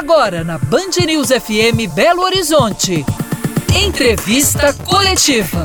Agora na Band News FM Belo Horizonte. Entrevista coletiva.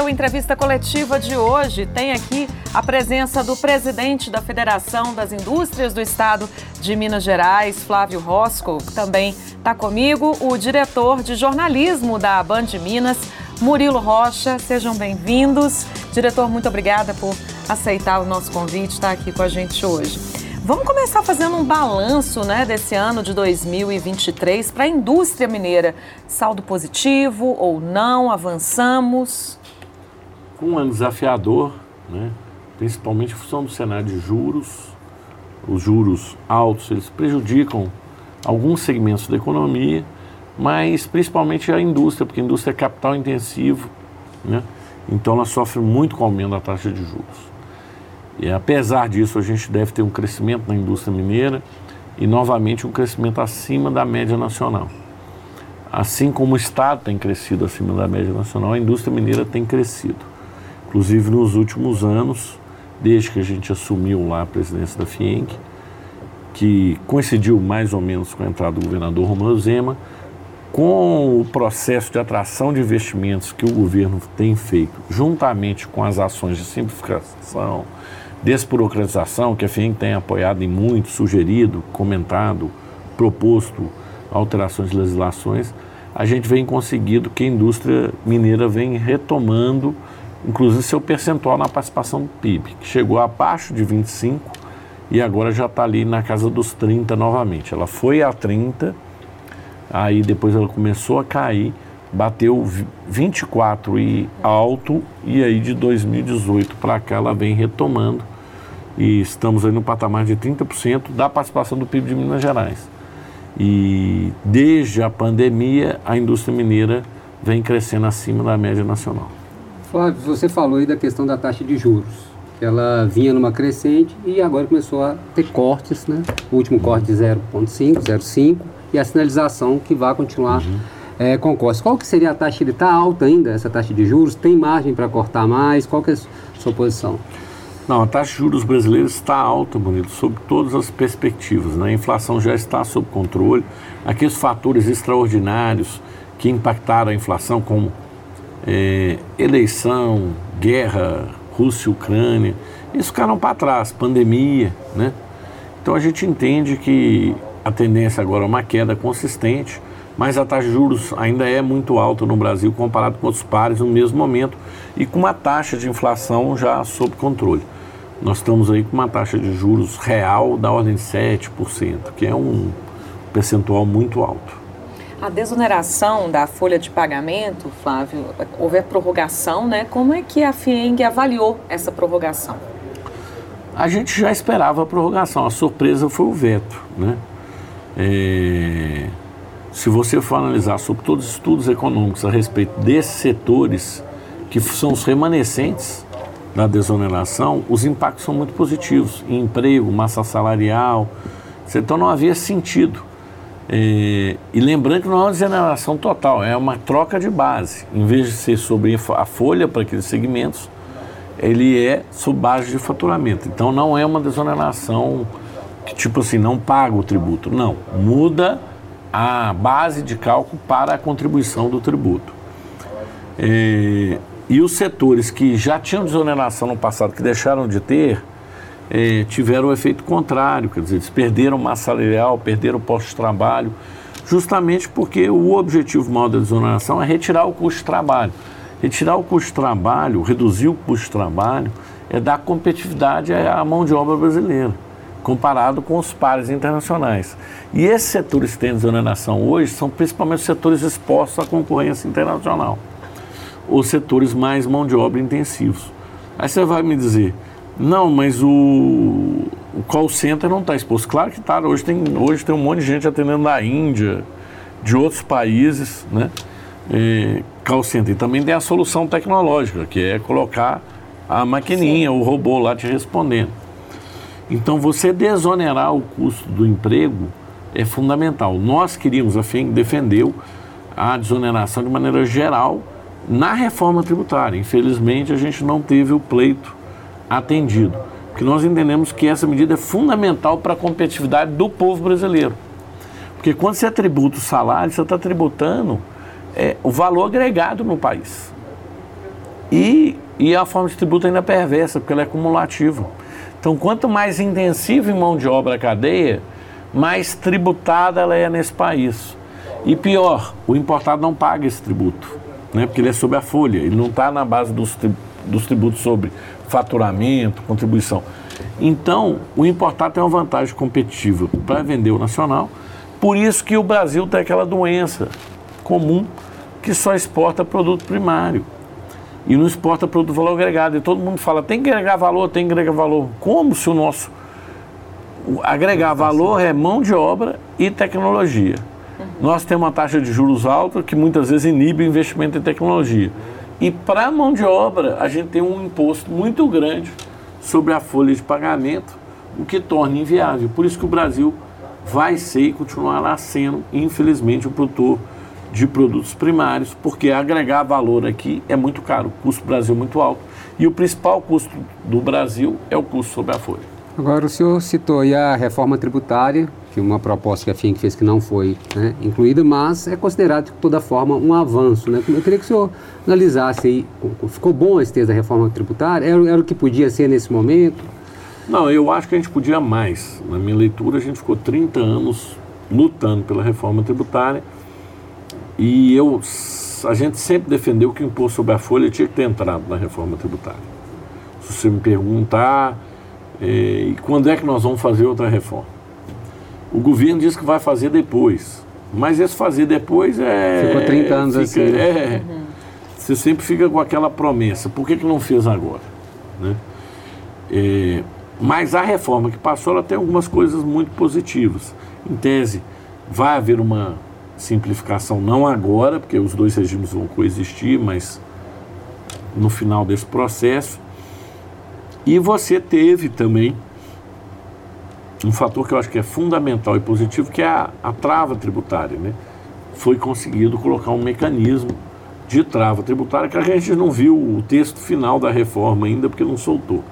O entrevista coletiva de hoje tem aqui a presença do presidente da Federação das Indústrias do Estado de Minas Gerais, Flávio Rosco, também está comigo, o diretor de jornalismo da Band Minas, Murilo Rocha. Sejam bem-vindos. Diretor, muito obrigada por aceitar o nosso convite, estar aqui com a gente hoje. Vamos começar fazendo um balanço né, desse ano de 2023 para a indústria mineira. Saldo positivo ou não? Avançamos? Um ano desafiador, né? principalmente em função do cenário de juros. Os juros altos, eles prejudicam alguns segmentos da economia, mas principalmente a indústria, porque a indústria é capital intensivo, né? então ela sofre muito com o aumento da taxa de juros. E apesar disso, a gente deve ter um crescimento na indústria mineira e novamente um crescimento acima da média nacional. Assim como o Estado tem crescido acima da média nacional, a indústria mineira tem crescido. Inclusive nos últimos anos, desde que a gente assumiu lá a presidência da FIENC, que coincidiu mais ou menos com a entrada do governador Romano Zema, com o processo de atração de investimentos que o governo tem feito, juntamente com as ações de simplificação, desburocratização, que a FIENC tem apoiado e muito, sugerido, comentado, proposto alterações de legislações, a gente vem conseguindo que a indústria mineira vem retomando inclusive seu percentual na participação do PIB, que chegou abaixo de 25 e agora já está ali na casa dos 30 novamente. Ela foi a 30, aí depois ela começou a cair, bateu 24 e alto, e aí de 2018 para cá ela vem retomando e estamos aí no patamar de 30% da participação do PIB de Minas Gerais. E desde a pandemia, a indústria mineira vem crescendo acima da média nacional. Flávio, você falou aí da questão da taxa de juros, que ela vinha numa crescente e agora começou a ter cortes, né? O último corte de 0,5, 0,5 e a sinalização que vai continuar uhum. é, com cortes. Qual que seria a taxa? Ele está alta ainda, essa taxa de juros? Tem margem para cortar mais? Qual que é a sua posição? Não, a taxa de juros brasileira está alta, Bonito, sob todas as perspectivas. Né? A inflação já está sob controle. Aqueles fatores extraordinários que impactaram a inflação, como é, eleição, guerra, Rússia e Ucrânia, isso ficaram para trás, pandemia, né? Então a gente entende que a tendência agora é uma queda consistente, mas a taxa de juros ainda é muito alta no Brasil comparado com outros pares no mesmo momento e com uma taxa de inflação já sob controle. Nós estamos aí com uma taxa de juros real da ordem de 7%, que é um percentual muito alto. A desoneração da folha de pagamento, Flávio, houve a prorrogação, né? Como é que a FIENG avaliou essa prorrogação? A gente já esperava a prorrogação, a surpresa foi o veto, né? É... Se você for analisar sobre todos os estudos econômicos a respeito desses setores, que são os remanescentes da desoneração, os impactos são muito positivos. Em emprego, massa salarial, então não havia sentido e, e, lembrando que não é uma desoneração total, é uma troca de base. Em vez de ser sobre a folha para aqueles segmentos, ele é sob base de faturamento. Então não é uma desoneração que tipo assim, não paga o tributo. Não, muda a base de cálculo para a contribuição do tributo. E, e os setores que já tinham desoneração no passado, que deixaram de ter, é, tiveram o efeito contrário, quer dizer, eles perderam massa salarial, perderam posto de trabalho, justamente porque o objetivo maior da desoneração é retirar o custo de trabalho. Retirar o custo de trabalho, reduzir o custo de trabalho, é dar competitividade à mão de obra brasileira, comparado com os pares internacionais. E esses setores que têm desoneração hoje são principalmente os setores expostos à concorrência internacional, os setores mais mão de obra intensivos. Aí você vai me dizer, não, mas o, o call center não está exposto. Claro que está. Hoje tem, hoje tem um monte de gente atendendo da Índia, de outros países, né? E, call center. E também tem a solução tecnológica, que é colocar a maquininha, Sim. o robô lá te respondendo. Então, você desonerar o custo do emprego é fundamental. Nós queríamos, a FIENG defendeu a desoneração de maneira geral na reforma tributária. Infelizmente, a gente não teve o pleito atendido, porque nós entendemos que essa medida é fundamental para a competitividade do povo brasileiro. Porque quando você tributa o salário, você está tributando é, o valor agregado no país. E, e a forma de tributo ainda é perversa, porque ela é cumulativa. Então, quanto mais intensiva em mão de obra a cadeia, mais tributada ela é nesse país. E pior, o importado não paga esse tributo, né? porque ele é sobre a folha, ele não está na base dos, dos tributos sobre faturamento, contribuição. Então, o importado tem uma vantagem competitiva para vender o nacional, por isso que o Brasil tem aquela doença comum que só exporta produto primário e não exporta produto valor agregado. E todo mundo fala, tem que agregar valor, tem que agregar valor. Como se o nosso agregar valor é mão de obra e tecnologia. Nós temos uma taxa de juros alta que muitas vezes inibe o investimento em tecnologia. E para a mão de obra, a gente tem um imposto muito grande sobre a folha de pagamento, o que torna inviável. Por isso que o Brasil vai ser e continuará sendo, infelizmente, o produtor de produtos primários, porque agregar valor aqui é muito caro, o custo do Brasil é muito alto. E o principal custo do Brasil é o custo sobre a folha. Agora, o senhor citou aí a reforma tributária, que uma proposta que a FIENC fez que não foi né, incluída, mas é considerado, de toda forma, um avanço. Né? Eu queria que o senhor analisasse aí, ficou bom esse texto da reforma tributária? Era, era o que podia ser nesse momento? Não, eu acho que a gente podia mais. Na minha leitura, a gente ficou 30 anos lutando pela reforma tributária e eu, a gente sempre defendeu que o imposto sobre a folha tinha que ter entrado na reforma tributária. Se você me perguntar, é, e quando é que nós vamos fazer outra reforma? O governo diz que vai fazer depois, mas esse fazer depois é. Ficou 30 anos fica, assim. Né? É, uhum. Você sempre fica com aquela promessa. Por que, que não fez agora? Né? É, mas a reforma que passou ela tem algumas coisas muito positivas. Em tese, vai haver uma simplificação, não agora, porque os dois regimes vão coexistir, mas no final desse processo. E você teve também um fator que eu acho que é fundamental e positivo, que é a, a trava tributária. Né? Foi conseguido colocar um mecanismo de trava tributária, que a gente não viu o texto final da reforma ainda, porque não soltou.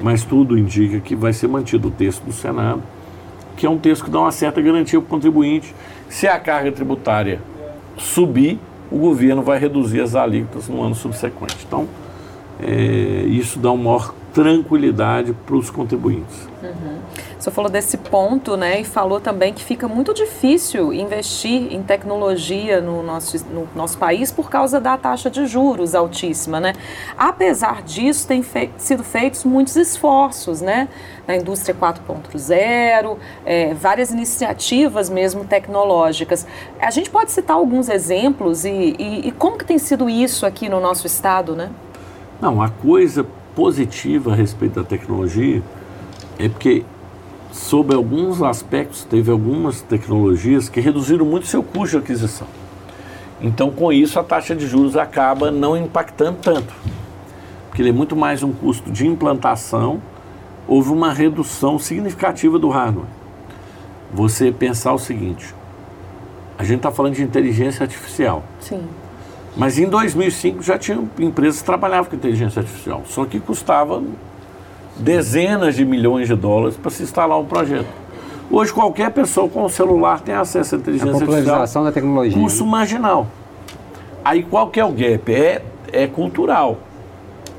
Mas tudo indica que vai ser mantido o texto do Senado, que é um texto que dá uma certa garantia para o contribuinte. Se a carga tributária subir, o governo vai reduzir as alíquotas no ano subsequente. Então, é, isso dá uma maior tranquilidade para os contribuintes. Uhum. Você falou desse ponto, né, e falou também que fica muito difícil investir em tecnologia no nosso, no nosso país por causa da taxa de juros altíssima, né? Apesar disso, tem fe sido feitos muitos esforços, né, na indústria 4.0, é, várias iniciativas mesmo tecnológicas. A gente pode citar alguns exemplos e, e, e como que tem sido isso aqui no nosso estado, né? Não, a coisa positiva a respeito da tecnologia é porque sob alguns aspectos, teve algumas tecnologias que reduziram muito seu custo de aquisição. Então, com isso, a taxa de juros acaba não impactando tanto, porque ele é muito mais um custo de implantação. Houve uma redução significativa do hardware. Você pensar o seguinte: a gente está falando de inteligência artificial. Sim. Mas em 2005 já tinha empresas que trabalhavam com inteligência artificial, só que custava dezenas de milhões de dólares para se instalar um projeto. Hoje qualquer pessoa com o celular tem acesso à inteligência a popularização da tecnologia. Curso né? marginal. Aí qual que é o gap? É, é cultural.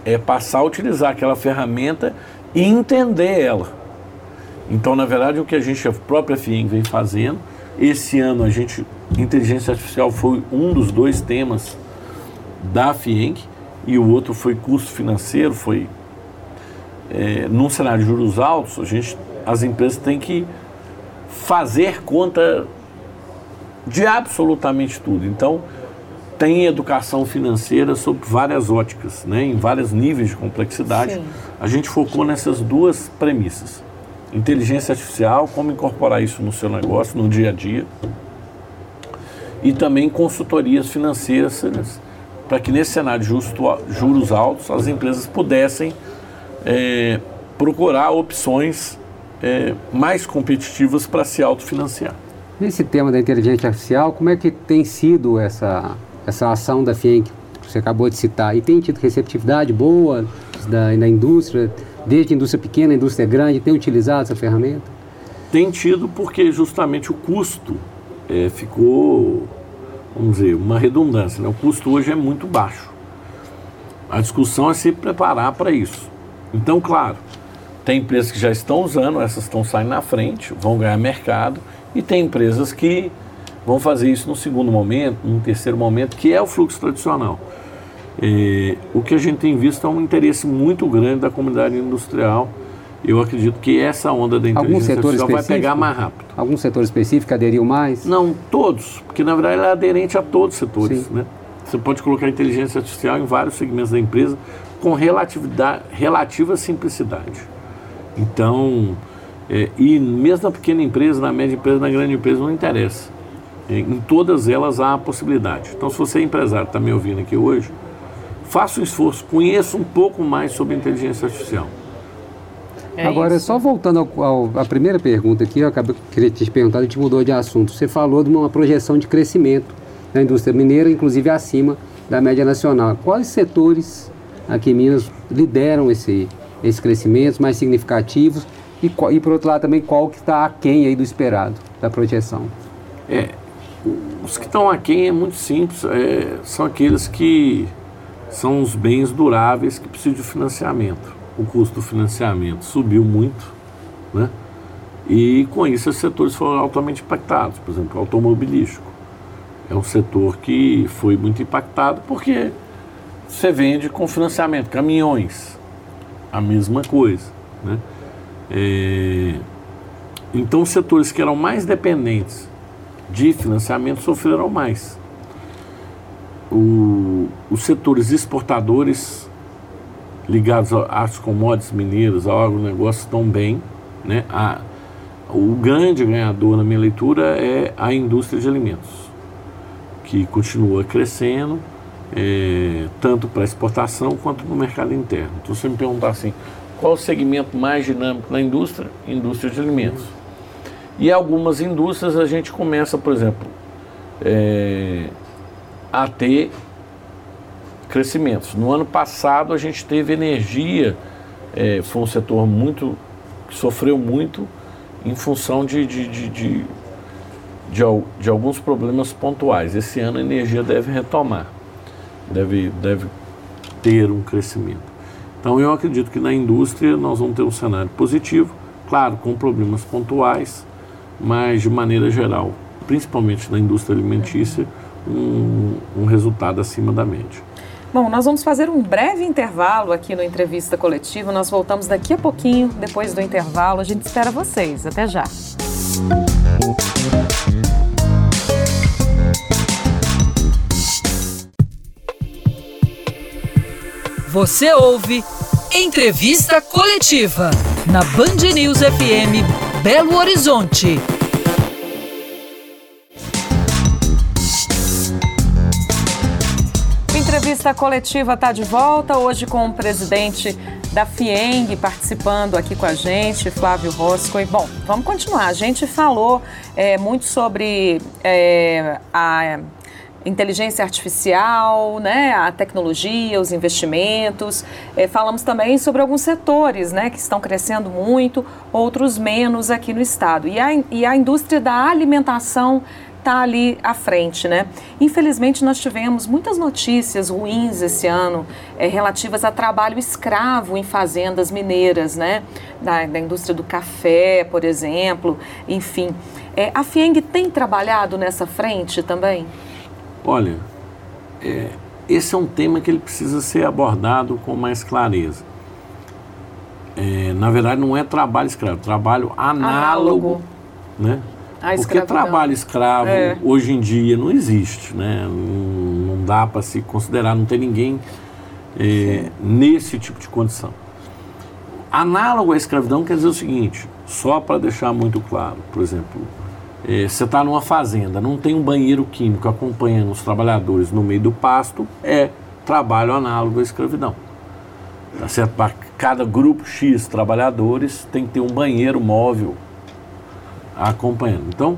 É passar a utilizar aquela ferramenta e entender ela. Então, na verdade, o que a gente, a própria FIEM vem fazendo, esse ano a gente, inteligência artificial foi um dos dois temas da FIENC e o outro foi custo financeiro, foi é, num cenário de juros altos, a gente, as empresas têm que fazer conta de absolutamente tudo. Então, tem educação financeira sob várias óticas, né, em vários níveis de complexidade. Sim. A gente focou nessas duas premissas. Inteligência artificial, como incorporar isso no seu negócio, no dia a dia. E também consultorias financeiras, para que nesse cenário de juros altos as empresas pudessem é, procurar opções é, mais competitivas para se autofinanciar. Esse tema da inteligência artificial, como é que tem sido essa, essa ação da FIENC que você acabou de citar? E tem tido receptividade boa da, da indústria, desde a indústria pequena, a indústria grande, tem utilizado essa ferramenta? Tem tido porque justamente o custo é, ficou, vamos dizer, uma redundância. Né? O custo hoje é muito baixo. A discussão é se preparar para isso. Então, claro, tem empresas que já estão usando, essas estão saindo na frente, vão ganhar mercado, e tem empresas que vão fazer isso no segundo momento, no terceiro momento, que é o fluxo tradicional. É, o que a gente tem visto é um interesse muito grande da comunidade industrial. Eu acredito que essa onda da inteligência artificial vai pegar mais rápido. Algum setor específico aderiu mais? Não, todos, porque na verdade ela é aderente a todos os setores. Né? Você pode colocar inteligência artificial em vários segmentos da empresa com relatividade, relativa simplicidade. Então, é, e mesmo na pequena empresa, na média empresa, na grande empresa, não interessa. É, em todas elas há a possibilidade. Então, se você é empresário, está me ouvindo aqui hoje, faça um esforço, conheça um pouco mais sobre inteligência artificial. É Agora, isso. só voltando à primeira pergunta aqui, eu acabei queria te perguntar, a gente mudou de assunto. Você falou de uma projeção de crescimento da indústria mineira, inclusive acima da média nacional. Quais setores aqui em Minas lideram esse, esse crescimento mais significativos e, e por outro lado também qual que está aquém aí do esperado, da projeção? É, os que estão aquém é muito simples, é, são aqueles que são os bens duráveis que precisam de financiamento. O custo do financiamento subiu muito, né? E com isso esses setores foram altamente impactados, por exemplo, o automobilístico. É um setor que foi muito impactado porque você vende com financiamento, caminhões, a mesma coisa, né? É, então, os setores que eram mais dependentes de financiamento sofreram mais. O, os setores exportadores ligados às commodities mineiras, ao agronegócio, estão bem. Né? A, o grande ganhador, na minha leitura, é a indústria de alimentos, que continua crescendo, é, tanto para exportação quanto para o mercado interno. Então, se você me perguntar assim, qual o segmento mais dinâmico na indústria? Indústria de alimentos. E algumas indústrias a gente começa, por exemplo, é, a ter crescimentos. No ano passado a gente teve energia, é, foi um setor muito que sofreu muito em função de, de, de, de, de, de alguns problemas pontuais. Esse ano a energia deve retomar, deve, deve ter um crescimento. Então eu acredito que na indústria nós vamos ter um cenário positivo, claro, com problemas pontuais, mas de maneira geral, principalmente na indústria alimentícia, um, um resultado acima da média. Bom, nós vamos fazer um breve intervalo aqui no Entrevista Coletiva. Nós voltamos daqui a pouquinho, depois do intervalo. A gente espera vocês. Até já. Você ouve Entrevista Coletiva na Band News FM Belo Horizonte. Entrevista Coletiva está de volta hoje com o presidente da FIENG participando aqui com a gente, Flávio Rosco. E, bom, vamos continuar. A gente falou é, muito sobre é, a inteligência artificial, né, a tecnologia, os investimentos. É, falamos também sobre alguns setores né, que estão crescendo muito, outros menos aqui no estado. E a, e a indústria da alimentação está ali à frente, né? Infelizmente nós tivemos muitas notícias ruins esse ano é, relativas a trabalho escravo em fazendas mineiras, né? Da, da indústria do café, por exemplo, enfim. É, a FIENG tem trabalhado nessa frente também? Olha, é, esse é um tema que ele precisa ser abordado com mais clareza. É, na verdade, não é trabalho escravo, é trabalho análogo, análogo. né? Porque trabalho escravo é. hoje em dia não existe, né? Não, não dá para se considerar, não tem ninguém é, nesse tipo de condição. Análogo à escravidão quer dizer o seguinte, só para deixar muito claro, por exemplo, é, você está numa fazenda, não tem um banheiro químico acompanhando os trabalhadores no meio do pasto, é trabalho análogo à escravidão. Tá certo? Para cada grupo X trabalhadores tem que ter um banheiro móvel acompanhando. Então,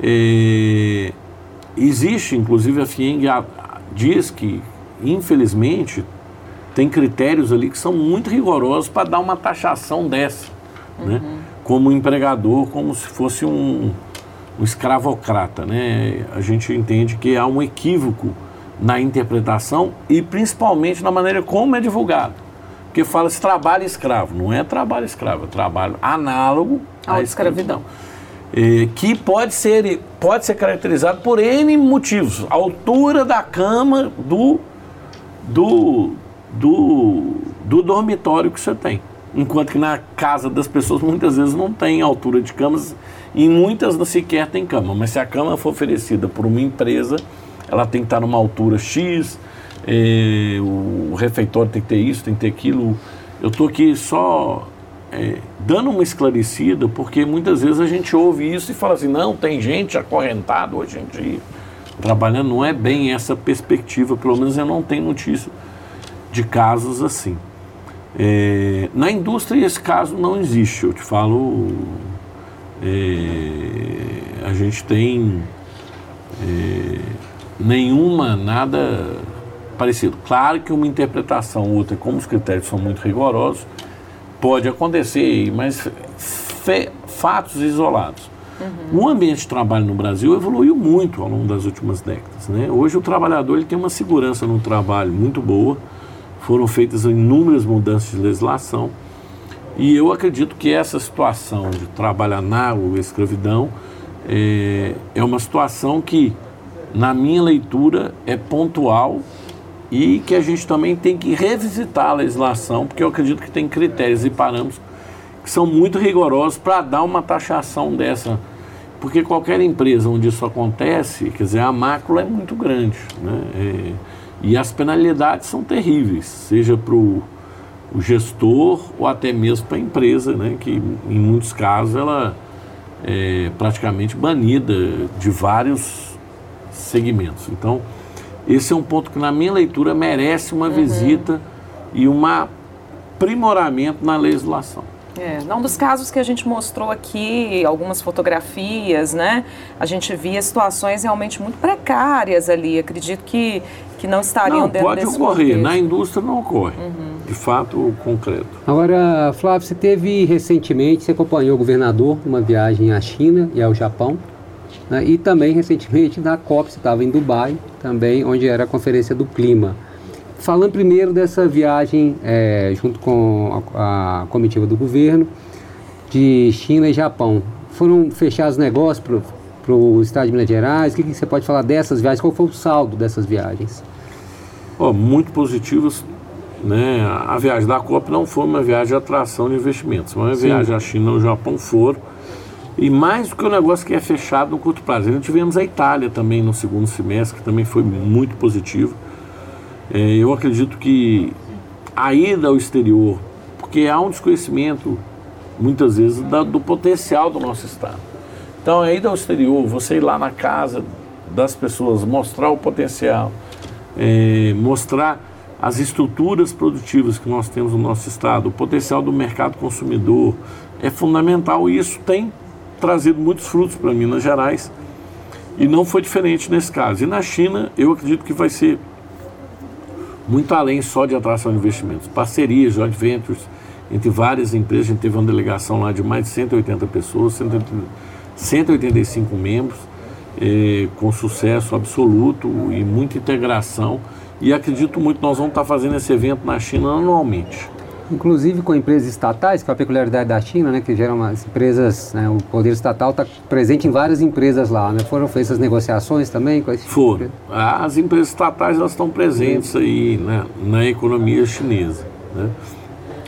É, existe, inclusive, a FIENG diz que, infelizmente, tem critérios ali que são muito rigorosos para dar uma taxação dessa, né? uhum. né? como empregador, como se fosse um, um escravocrata. Né? A gente entende que há um equívoco na interpretação e principalmente na maneira como é divulgado. Porque fala-se trabalho escravo, não é trabalho escravo, é trabalho análogo à escravidão. É, que pode ser, pode ser caracterizado por N motivos. A altura da cama do, do, do, do dormitório que você tem. Enquanto que na casa das pessoas muitas vezes não tem altura de camas e muitas não sequer tem cama. Mas se a cama for oferecida por uma empresa, ela tem que estar numa altura X, o refeitório tem que ter isso, tem que ter aquilo. Eu estou aqui só é, dando uma esclarecida, porque muitas vezes a gente ouve isso e fala assim, não, tem gente acorrentada hoje em dia trabalhando, não é bem essa perspectiva, pelo menos eu não tenho notícia de casos assim. É, na indústria esse caso não existe, eu te falo, é, a gente tem é, nenhuma, nada parecido. Claro que uma interpretação outra, como os critérios são muito rigorosos, pode acontecer, mas fatos isolados. Uhum. O ambiente de trabalho no Brasil evoluiu muito ao longo das últimas décadas. Né? Hoje o trabalhador ele tem uma segurança no trabalho muito boa, foram feitas inúmeras mudanças de legislação e eu acredito que essa situação de trabalho análogo escravidão é, é uma situação que, na minha leitura, é pontual e que a gente também tem que revisitar a legislação, porque eu acredito que tem critérios e parâmetros que são muito rigorosos para dar uma taxação dessa. Porque qualquer empresa onde isso acontece, quer dizer, a mácula é muito grande. Né? É, e as penalidades são terríveis, seja para o gestor ou até mesmo para a empresa, né? que em muitos casos ela é praticamente banida de vários segmentos. Então, esse é um ponto que, na minha leitura, merece uma uhum. visita e um aprimoramento na legislação. É, num dos casos que a gente mostrou aqui, algumas fotografias, né? A gente via situações realmente muito precárias ali. Acredito que, que não estariam não, dentro pode desse ocorrer. Contexto. Na indústria não ocorre. Uhum. De fato, concreto. Agora, Flávio, você teve recentemente, você acompanhou o governador numa viagem à China e ao Japão. Né? E também recentemente na COP, você estava em Dubai, também, onde era a Conferência do Clima. Falando primeiro dessa viagem é, junto com a, a, comitiva do governo de China e Japão, foram fechados negócios para o estado de Minas Gerais? O que, que, você pode falar dessas viagens? Qual foi o saldo dessas viagens? Oh, muito positivos. Né? A viagem da COP não foi uma viagem de atração de investimentos, mas uma Sim. viagem à China e ao Japão foram e mais do que o negócio que é fechado no curto prazo. Nós tivemos a Itália também no segundo semestre, que também foi muito positivo. É, eu acredito que a ida ao exterior, porque há um desconhecimento, muitas vezes, da, do potencial do nosso Estado. Então, a ida ao exterior, você ir lá na casa das pessoas, mostrar o potencial, é, mostrar as estruturas produtivas que nós temos no nosso Estado, o potencial do mercado consumidor, é fundamental e isso tem trazido muitos frutos para Minas Gerais e não foi diferente nesse caso. E na China, eu acredito que vai ser muito além só de atração de investimentos. Parcerias, joint ventures, entre várias empresas. A gente teve uma delegação lá de mais de 180 pessoas, 185 membros, eh, com sucesso absoluto e muita integração. E acredito muito que nós vamos estar fazendo esse evento na China anualmente inclusive com empresas estatais, que é a peculiaridade da China, né, que geram as empresas, né, o poder estatal está presente em várias empresas lá, né? Foram feitas negociações também com esse tipo Foram. As empresas estatais elas estão presentes aí né, na economia chinesa, né?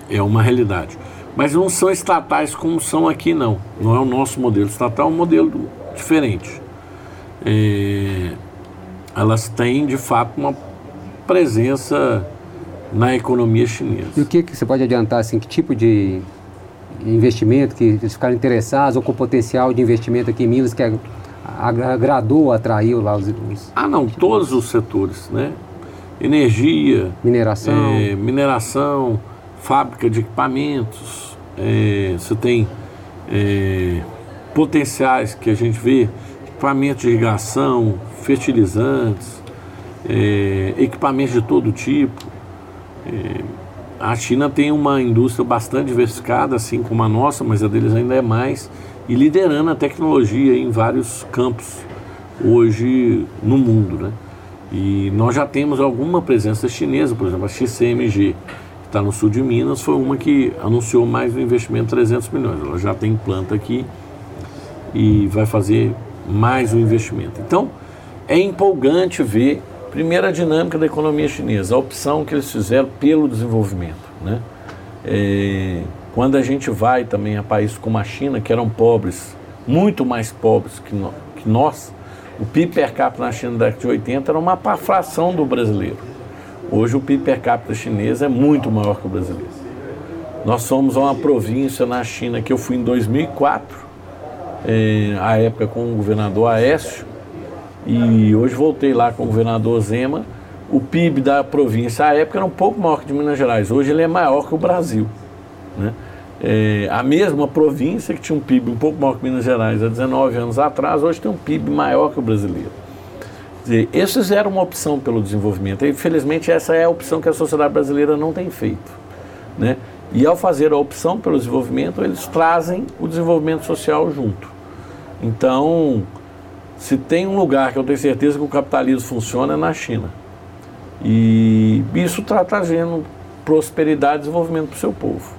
É uma realidade. Mas não são estatais como são aqui, não. Não é o nosso modelo. Estatal é um modelo diferente. É, elas têm, de fato, uma presença na economia chinesa. E o que, que você pode adiantar, assim, que tipo de investimento que eles ficaram interessados ou com potencial de investimento aqui em Minas que agradou, atraiu lá os, os... Ah, não, todos os setores, né? Energia, mineração, é, mineração, fábrica de equipamentos, é, você tem é, potenciais que a gente vê equipamentos de irrigação, fertilizantes, equipamentos de todo tipo. A China tem uma indústria bastante diversificada, assim como a nossa, mas a deles ainda é mais, e liderando a tecnologia em vários campos hoje no mundo. Né? E nós já temos alguma presença chinesa, por exemplo, a XCMG, que está no sul de Minas, foi uma que anunciou mais um investimento de 300 milhões. Ela já tem planta aqui e vai fazer mais um investimento. Então, é empolgante ver, primeiro, a dinâmica da economia chinesa, a opção que eles fizeram pelo desenvolvimento. Né? É, quando a gente vai também a países como a China, que eram pobres, muito mais pobres que, no, que nós, o PIB per capita na China da década de 80 era uma fração do brasileiro. Hoje o PIB per capita chinês é muito maior que o brasileiro. Nós somos uma província na China que eu fui em 2004, eh, à época com o governador Aécio, e hoje voltei lá com o governador Zema. O PIB da província à época era um pouco maior que de Minas Gerais, hoje ele é maior que o Brasil. Né? É, a mesma província que tinha um PIB um pouco maior que Minas Gerais há 19 anos atrás, hoje tem um PIB maior que o brasileiro. Dizer, esses eram uma opção pelo desenvolvimento. E, infelizmente, essa é a opção que a sociedade brasileira não tem feito. Né? E ao fazer a opção pelo desenvolvimento, eles trazem o desenvolvimento social junto. Então, se tem um lugar que eu tenho certeza que o capitalismo funciona é na China. E isso está trazendo prosperidade e desenvolvimento para o seu povo.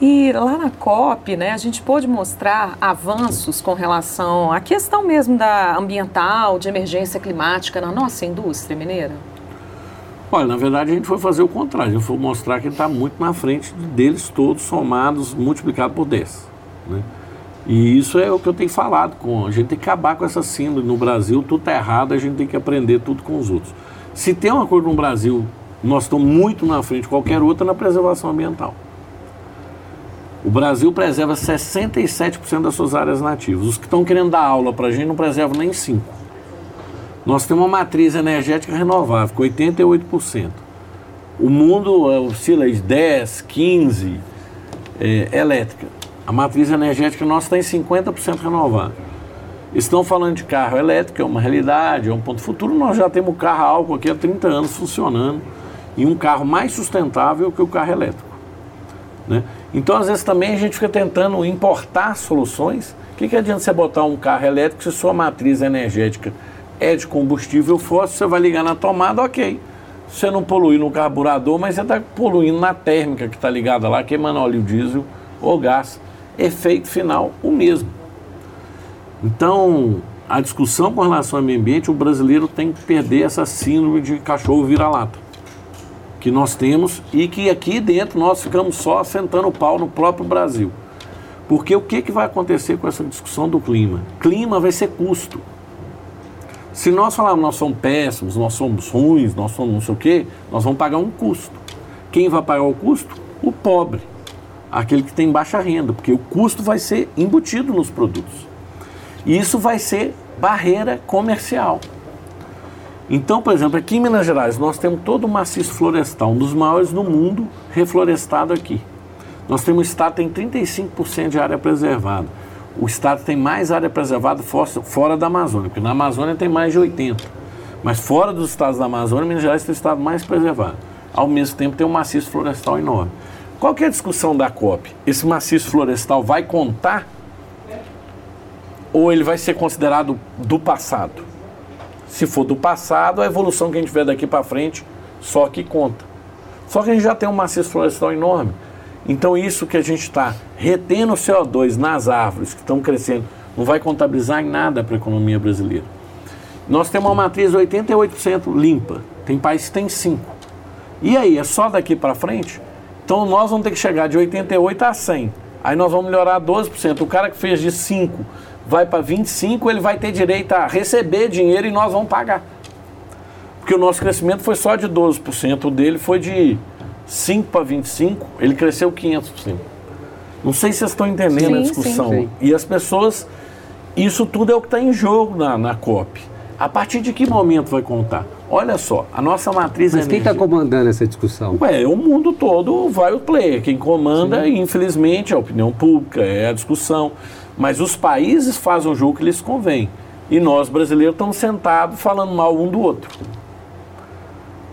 E lá na COP, né, a gente pôde mostrar avanços com relação à questão mesmo da ambiental, de emergência climática na nossa indústria mineira? Olha, na verdade a gente foi fazer o contrário, a gente foi mostrar que está muito na frente deles todos somados, multiplicado por 10. Né? E isso é o que eu tenho falado com. A gente tem que acabar com essa síndrome. No Brasil, tudo está errado, a gente tem que aprender tudo com os outros. Se tem uma coisa no Brasil, nós estamos muito na frente de qualquer outra na preservação ambiental. O Brasil preserva 67% das suas áreas nativas. Os que estão querendo dar aula para a gente não preservam nem 5%. Nós temos uma matriz energética renovável, com 88%. O mundo é, oscila de 10, 15 é, elétrica. A matriz energética nossa está em 50% renovável. Estão falando de carro elétrico, é uma realidade, é um ponto futuro. Nós já temos carro álcool aqui há 30 anos funcionando e um carro mais sustentável que o carro elétrico. Né? Então, às vezes, também a gente fica tentando importar soluções. O que, que adianta você botar um carro elétrico se sua matriz energética é de combustível fóssil? Você vai ligar na tomada, ok. Você não polui no carburador, mas você está poluindo na térmica que está ligada lá, queimando óleo diesel ou gás. Efeito final, o mesmo. Então, a discussão com relação ao meio ambiente, o brasileiro tem que perder essa síndrome de cachorro vira-lata que nós temos e que aqui dentro nós ficamos só sentando o pau no próprio Brasil. Porque o que, que vai acontecer com essa discussão do clima? Clima vai ser custo. Se nós falarmos nós somos péssimos, nós somos ruins, nós somos não sei o quê, nós vamos pagar um custo. Quem vai pagar o custo? O pobre, aquele que tem baixa renda, porque o custo vai ser embutido nos produtos. E isso vai ser barreira comercial. Então, por exemplo, aqui em Minas Gerais, nós temos todo o maciço florestal, um dos maiores no mundo reflorestado aqui. Nós temos um estado tem 35% de área preservada. O estado tem mais área preservada fora da Amazônia, porque na Amazônia tem mais de 80%. Mas fora dos estados da Amazônia, Minas Gerais tem o estado mais preservado. Ao mesmo tempo, tem um maciço florestal enorme. Qual que é a discussão da COP? Esse maciço florestal vai contar ou ele vai ser considerado do passado? Se for do passado, a evolução que a gente vê daqui para frente só que conta. Só que a gente já tem um maciço florestal enorme. Então isso que a gente está retendo CO2 nas árvores que estão crescendo, não vai contabilizar em nada para a economia brasileira. Nós temos uma matriz 88% limpa. Tem países que tem 5. E aí, é só daqui para frente? Então nós vamos ter que chegar de 88 a 100. Aí nós vamos melhorar 12%. O cara que fez de 5 vai para 25, ele vai ter direito a receber dinheiro e nós vamos pagar. Porque o nosso crescimento foi só de 12%, o dele foi de 5 para 25, ele cresceu 500%. Não sei se vocês estão entendendo sim, a discussão. Sim, sim. E as pessoas, isso tudo é o que está em jogo na, na COP. A partir de que momento vai contar? Olha só, a nossa matriz Mas quem está comandando essa discussão? Ué, o mundo todo vai o player. Quem comanda, infelizmente, é a opinião pública, é a discussão. Mas os países fazem o jogo que lhes convém. E nós, brasileiros, estamos sentados falando mal um do outro.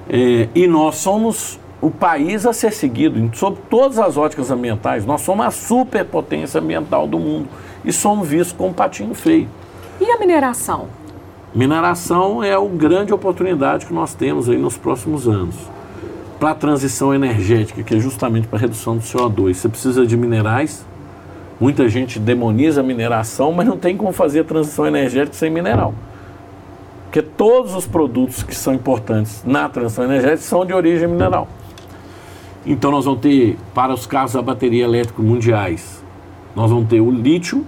É, e nós somos o país a ser seguido sob todas as óticas ambientais. Nós somos a superpotência ambiental do mundo e somos vistos como um patinho feio. E a mineração? Mineração é a grande oportunidade que nós temos aí nos próximos anos. Para a transição energética, que é justamente para a redução do CO2, você precisa de minerais. Muita gente demoniza a mineração, mas não tem como fazer a transição energética sem mineral. Porque todos os produtos que são importantes na transição energética são de origem mineral. Então nós vamos ter, para os carros a bateria elétrica mundiais, nós vamos ter o lítio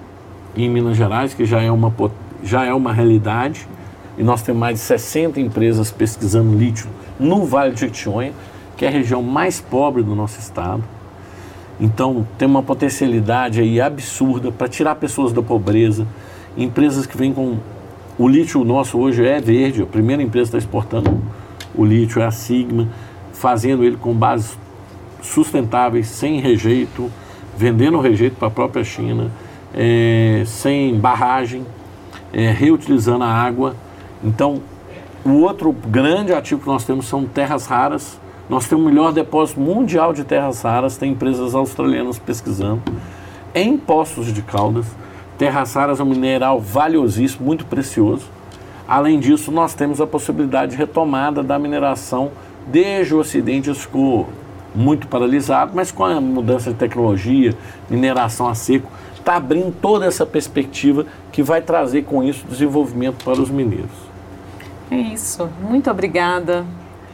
em Minas Gerais, que já é uma, já é uma realidade, e nós temos mais de 60 empresas pesquisando lítio no Vale de Jequitinhonha, que é a região mais pobre do nosso estado. Então tem uma potencialidade aí absurda para tirar pessoas da pobreza, empresas que vêm com o lítio nosso hoje é verde, a primeira empresa está exportando o lítio é a Sigma, fazendo ele com bases sustentáveis, sem rejeito, vendendo o rejeito para a própria China, é, sem barragem, é, reutilizando a água. Então, o outro grande ativo que nós temos são terras raras. Nós temos o melhor depósito mundial de terras raras, tem empresas australianas pesquisando, em Poços de Caldas. Terras raras é um mineral valiosíssimo, muito precioso. Além disso, nós temos a possibilidade de retomada da mineração desde o Ocidente, isso ficou muito paralisado, mas com a mudança de tecnologia, mineração a seco, está abrindo toda essa perspectiva que vai trazer com isso desenvolvimento para os mineiros. É isso. Muito obrigada.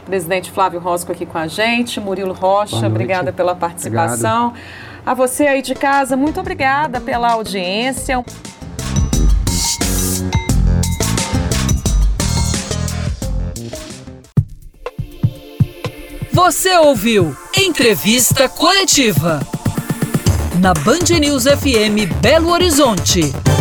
Presidente Flávio Rosco aqui com a gente, Murilo Rocha, obrigada pela participação. Obrigado. A você aí de casa, muito obrigada pela audiência. Você ouviu Entrevista Coletiva na Band News FM Belo Horizonte.